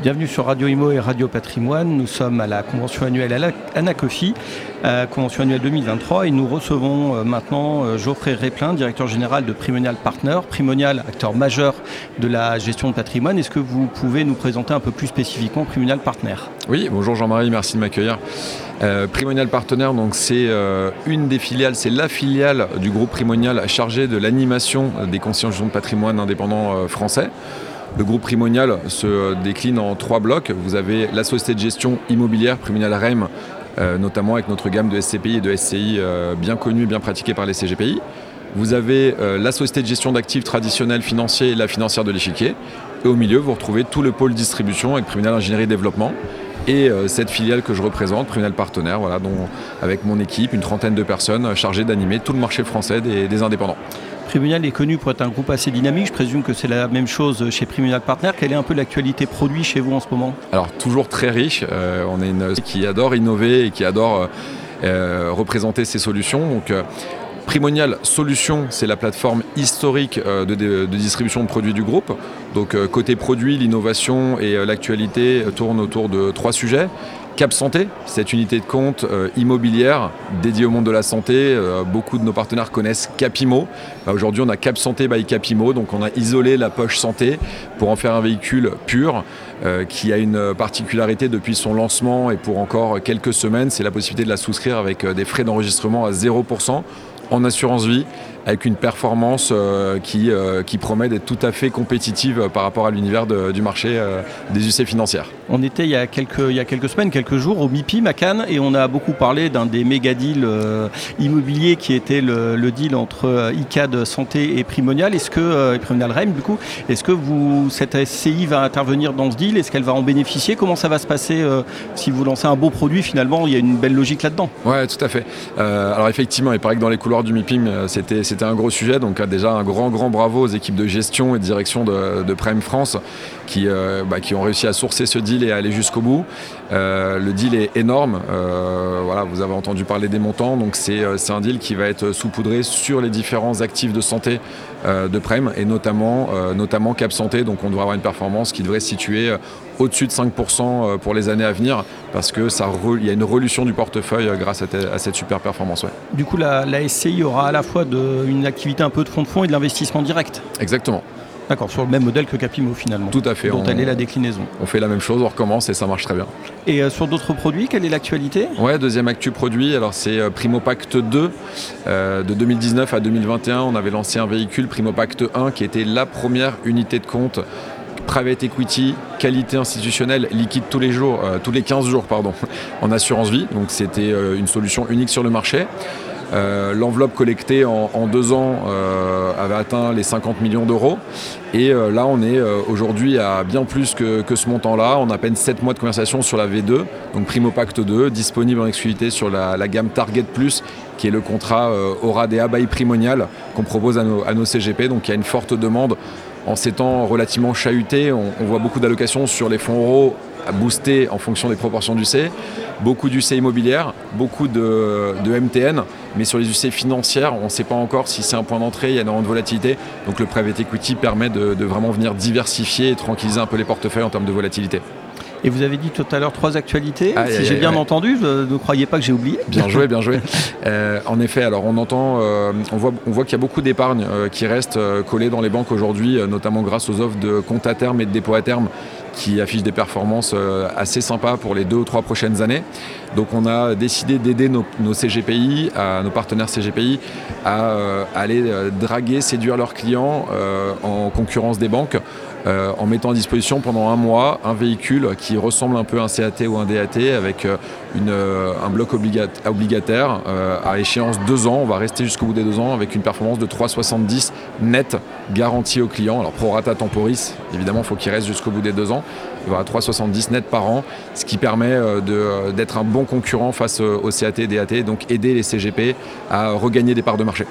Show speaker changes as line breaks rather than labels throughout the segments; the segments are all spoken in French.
Bienvenue sur Radio Imo et Radio Patrimoine. Nous sommes à la convention annuelle Anacofi, euh, convention annuelle 2023, et nous recevons euh, maintenant euh, Geoffrey Réplin, directeur général de Primonial Partner. Primonial, acteur majeur de la gestion de patrimoine. Est-ce que vous pouvez nous présenter un peu plus spécifiquement Primonial Partner
Oui, bonjour Jean-Marie, merci de m'accueillir. Primonial Partner, donc c'est une des filiales, c'est la filiale du groupe Primonial chargée de l'animation des conseillers de patrimoine indépendants français. Le groupe Primonial se décline en trois blocs. Vous avez la société de gestion immobilière Primonial REM, euh, notamment avec notre gamme de SCPI et de SCI euh, bien connue et bien pratiquée par les CGPI. Vous avez euh, la société de gestion d'actifs traditionnels financiers et la financière de l'échiquier. Et au milieu, vous retrouvez tout le pôle distribution avec Primonial Ingénierie et Développement et cette filiale que je représente, Primonial Partenaire, avec mon équipe, une trentaine de personnes chargées d'animer tout le marché français des indépendants.
Primunal est connu pour être un groupe assez dynamique. Je présume que c'est la même chose chez Primunal Partner. Quelle est un peu l'actualité produit chez vous en ce moment?
Alors, toujours très riche. Euh, on est une qui adore innover et qui adore euh, euh, représenter ses solutions. Donc, Primonial Solutions, c'est la plateforme historique de, distribution de produits du groupe. Donc côté produit, l'innovation et l'actualité tournent autour de trois sujets. Cap Santé, cette unité de compte euh, immobilière dédiée au monde de la santé. Euh, beaucoup de nos partenaires connaissent Capimo. Bah, aujourd'hui, on a Cap Santé by Capimo, donc on a isolé la poche santé pour en faire un véhicule pur euh, qui a une particularité depuis son lancement et pour encore quelques semaines, c'est la possibilité de la souscrire avec des frais d'enregistrement à 0% en assurance vie avec une performance euh, qui, euh, qui promet d'être tout à fait compétitive par rapport à l'univers du marché euh, des UC financières.
On était il y, a quelques, il y a quelques semaines, quelques jours au MIPIM à Cannes et on a beaucoup parlé d'un des méga deals immobiliers qui était le, deal entre ICAD Santé et Primonial. Est-ce que, et Primonial REM du coup, est-ce que vous, cette SCI va intervenir dans ce deal? Est-ce qu'elle va en bénéficier? Comment ça va se passer si vous lancez un beau produit finalement Il y a une belle logique là-dedans?
Oui, tout à fait. alors effectivement, il paraît que dans les couloirs du MIPIM, c'était c'était un gros sujet. Donc déjà un grand grand bravo aux équipes de gestion et de direction de, Prime France qui, euh, bah, ont réussi à sourcer ce deal et à aller jusqu'au bout. Euh, le deal est énorme. Euh, vous avez entendu parler des montants. Donc c'est un deal qui va être saupoudré sur les différents actifs de santé de Prime et notamment, notamment Cap Santé. Donc on doit avoir une performance qui devrait se situer au-dessus de 5% pour les années à venir parce que ça il y a une relution du portefeuille grâce à, cette super performance.
Du coup, la, la, SCI aura à la fois de, une activité un peu de fonds de fonds et de l'investissement direct.
Exactement.
D'accord, sur le même modèle que Capimo finalement.
Tout à fait.
Dont elle est la déclinaison.
On fait la même chose, on recommence et ça marche très bien.
Et euh, sur d'autres produits, quelle est l'actualité?
Ouais, deuxième actu produit, alors c'est euh, Primo Pacte 2. Euh, de 2019 à 2021, on avait lancé un véhicule Primo Pacte 1 qui était la première unité de compte private equity, qualité institutionnelle, liquide tous les jours, tous les 15 jours pardon, en assurance vie. Donc c'était une solution unique sur le marché. Euh, l'enveloppe collectée en, deux ans euh, avait atteint les 50 millions d'euros. Et euh, là, on est aujourd'hui à bien plus que, ce montant-là. On a à peine 7 mois de conversation sur la V2, donc Primo Pacte 2, disponible en exclusivité sur la, gamme Target Plus, qui est le contrat Aura des by Primonial qu'on propose à nos, CGP. Donc il y a une forte demande en ces temps relativement chahutés. On, voit beaucoup d'allocations sur les fonds euros à booster en fonction des proportions du C. Beaucoup du C immobilière, beaucoup de, MTN, mais sur les UC financières, on ne sait pas encore si c'est un point d'entrée, il y a énormément de volatilité. Donc le private equity permet de, vraiment venir diversifier et tranquilliser un peu les portefeuilles en termes de volatilité.
Et vous avez dit tout à l'heure trois actualités. si j'ai bien entendu, ne croyez pas que j'ai oublié.
Bien joué, bien joué. Euh, en effet, alors on entend, euh, on voit, on voit qu'il y a beaucoup d'épargne euh, qui reste collée dans les banques aujourd'hui, notamment grâce aux offres de compte à terme et de dépôt à terme qui affiche des performances assez sympas pour les deux ou trois prochaines années. Donc on a décidé d'aider nos, CGPI, à, nos partenaires CGPI, à, aller draguer, séduire leurs clients en concurrence des banques euh, en mettant à disposition pendant un mois un véhicule qui ressemble un peu à un CAT ou un DAT avec euh, euh, un bloc obligataire à échéance deux ans. On va rester jusqu'au bout des deux ans avec une performance de 3,70 net garantie au client. Alors pro rata temporis, évidemment, il faut qu'il reste jusqu'au bout des deux ans. Il y aura 3,70 net par an, ce qui permet d'être un bon concurrent face au CAT et DAT, donc aider les CGP à regagner des parts de marché.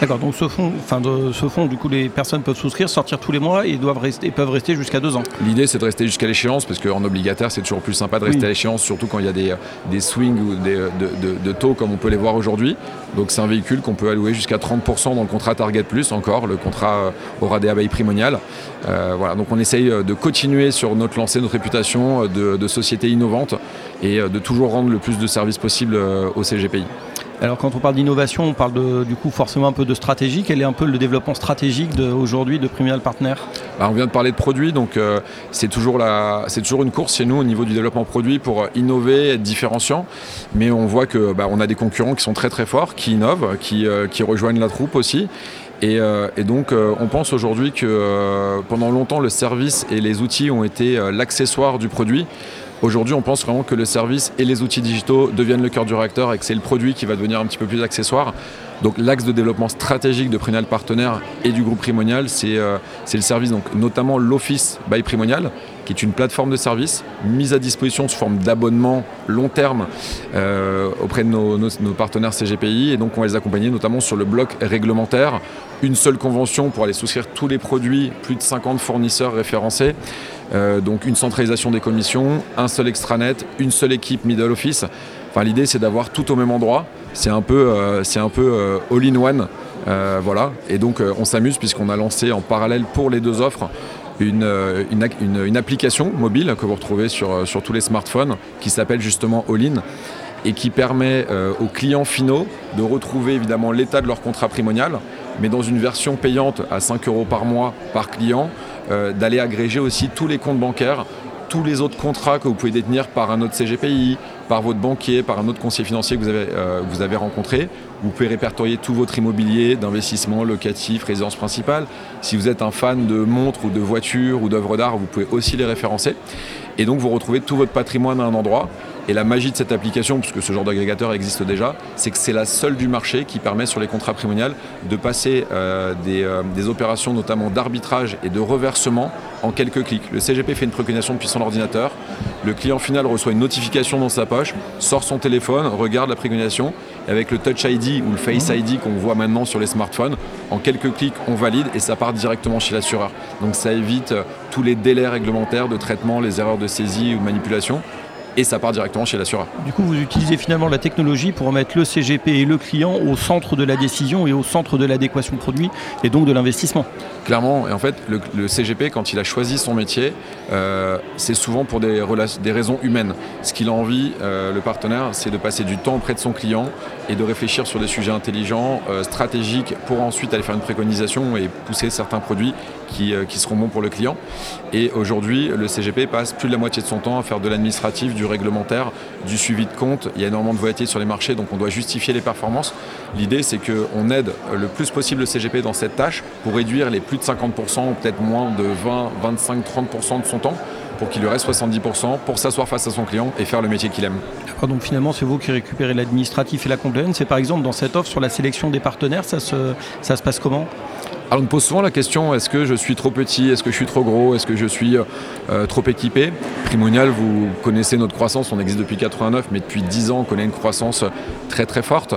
D'accord, donc ce fonds, enfin de ce fonds, du coup, les personnes peuvent souscrire, sortir tous les mois et doivent rester, peuvent rester jusqu'à deux ans.
L'idée, c'est de rester jusqu'à l'échéance, parce qu'en obligataire, c'est toujours plus sympa de rester à l'échéance, surtout quand il y a des, des swings ou des, de, taux comme on peut les voir aujourd'hui. Donc c'est un véhicule qu'on peut allouer jusqu'à 30% dans le contrat Target Plus, encore, le contrat aura des abeilles primoniales. voilà, donc on essaye de continuer sur notre lancée, notre réputation de, de société innovante et de toujours rendre le plus de services possible au CGPI.
Alors quand on parle d'innovation, on parle de, du coup forcément un peu de stratégie. Quel est un peu le développement stratégique aujourd'hui de Primial Partner
bah, On vient de parler de produits, donc euh, c'est toujours, toujours une course chez nous au niveau du développement produit pour innover, être différenciant. Mais on voit que bah, on a des concurrents qui sont très très forts, qui innovent, qui, euh, rejoignent la troupe aussi. Et, euh, donc on pense aujourd'hui que pendant longtemps le service et les outils ont été l'accessoire du produit. Aujourd'hui, on pense vraiment que le service et les outils digitaux deviennent le cœur du réacteur et que c'est le produit qui va devenir un petit peu plus accessoire. Donc l'axe de développement stratégique de Primonial Partenaire et du groupe Primonial, c'est euh, le service, donc, notamment l'Office by Primonial, qui est une plateforme de service mise à disposition sous forme d'abonnement long terme euh, auprès de nos, partenaires CGPI. Et donc on va les accompagner notamment sur le bloc réglementaire. Une seule convention pour aller souscrire tous les produits, plus de 50 fournisseurs référencés. Euh, donc une centralisation des commissions, un seul extranet, une seule équipe middle office. Enfin, l'idée c'est d'avoir tout au même endroit. C'est un peu, euh, c'est un peu euh, all-in-one. voilà. Et donc on s'amuse puisqu'on a lancé en parallèle pour les deux offres une, application mobile que vous retrouvez sur, sur tous les smartphones qui s'appelle justement All-in et qui permet aux clients finaux de retrouver évidemment l'état de leur contrat primonial, mais dans une version payante à 5 euros par mois par client, euh, d'aller agréger aussi tous les comptes bancaires, tous les autres contrats que vous pouvez détenir par un autre CGPI, par votre banquier, par un autre conseiller financier que vous avez, euh, vous avez rencontré. Vous pouvez répertorier tout votre immobilier d'investissement locatif, résidence principale. Si vous êtes un fan de montres ou de voitures ou d'œuvres d'art, vous pouvez aussi les référencer. Et donc vous retrouvez tout votre patrimoine à un endroit. Et la magie de cette application, puisque ce genre d'agrégateur existe déjà, c'est que c'est la seule du marché qui permet sur les contrats primoniales de passer euh, euh, des, opérations notamment d'arbitrage et de reversement en quelques clics. Le CGP fait une préconisation depuis son ordinateur, le client final reçoit une notification dans sa poche, sort son téléphone, regarde la préconisation, et avec le Touch ID ou le Face ID qu'on voit maintenant sur les smartphones, en quelques clics on valide et ça part directement chez l'assureur. Donc ça évite euh, tous les délais réglementaires de traitement, les erreurs de saisie ou de manipulation et ça part directement chez l'assureur.
Du coup, vous utilisez finalement la technologie pour mettre le CGP et le client au centre de la décision et au centre de l'adéquation produit et donc de l'investissement.
Clairement, et en fait, le, CGP, quand il a choisi son métier, euh, c'est souvent pour des, des, raisons humaines. Ce qu'il a envie, euh, le partenaire, c'est de passer du temps auprès de son client et de réfléchir sur des sujets intelligents, euh, stratégiques, pour ensuite aller faire une préconisation et pousser certains produits qui, qui seront bons pour le client. Et aujourd'hui, le CGP passe plus de la moitié de son temps à faire de l'administratif, du réglementaire, du suivi de compte. Il y a énormément de volatilité sur les marchés, donc on doit justifier les performances. L'idée, c'est qu'on aide le plus possible le CGP dans cette tâche pour réduire les plus de 50% ou peut-être moins de 20, 25, 30% de son temps pour qu'il lui reste 70% pour s'asseoir face à son client et faire le métier qu'il aime.
donc finalement c'est vous qui récupérez l'administratif et la compliance. Et par exemple dans cette offre sur la sélection des partenaires, ça se, ça se passe comment?
Alors on me pose souvent la question est-ce que je suis trop petit, est-ce que je suis trop gros, est-ce que je suis euh, trop équipé? Primonial, vous connaissez notre croissance, on existe depuis 89, mais depuis 10 ans on connaît une croissance très très forte.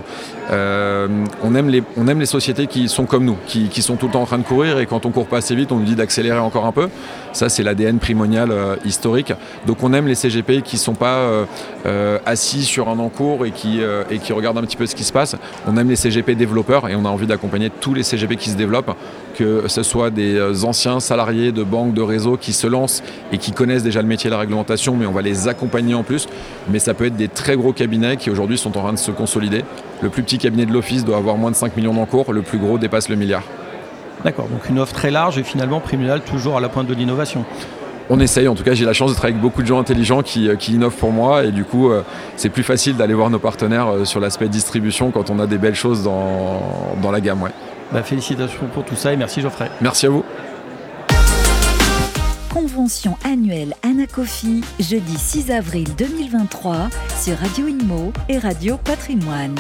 Euh, on, aime les, sociétés qui sont comme nous, qui, sont tout le temps en train de courir et quand on court pas assez vite, on nous dit d'accélérer encore un peu. Ça c'est l'ADN primonial euh, historique. Donc on aime les CGP qui ne sont pas assis sur un encours et qui regardent un petit peu ce qui se passe. On aime les CGP développeurs et on a envie d'accompagner tous les CGP qui se développent que ce soit des euh, anciens salariés de banques, de réseaux qui se lancent et qui connaissent déjà le métier de la réglementation, mais on va les accompagner en plus. Mais ça peut être des très gros cabinets qui aujourd'hui sont en train de se consolider. Le plus petit cabinet de l'Office doit avoir moins de 5 millions d'encours, le plus gros dépasse le milliard.
D'accord, donc une offre très large et finalement Primunal toujours à la pointe de l'innovation
on essaye, en tout cas j'ai la chance de travailler avec beaucoup de gens intelligents qui, euh, innovent pour moi et du coup euh, c'est plus facile d'aller voir nos partenaires sur l'aspect distribution quand on a des belles choses dans, dans la gamme. Ouais.
Bah, félicitations pour tout ça et merci Geoffrey.
Merci à vous.
Convention annuelle Anacofi, jeudi 6 avril 2023 sur Radio Inmo et Radio Patrimoine.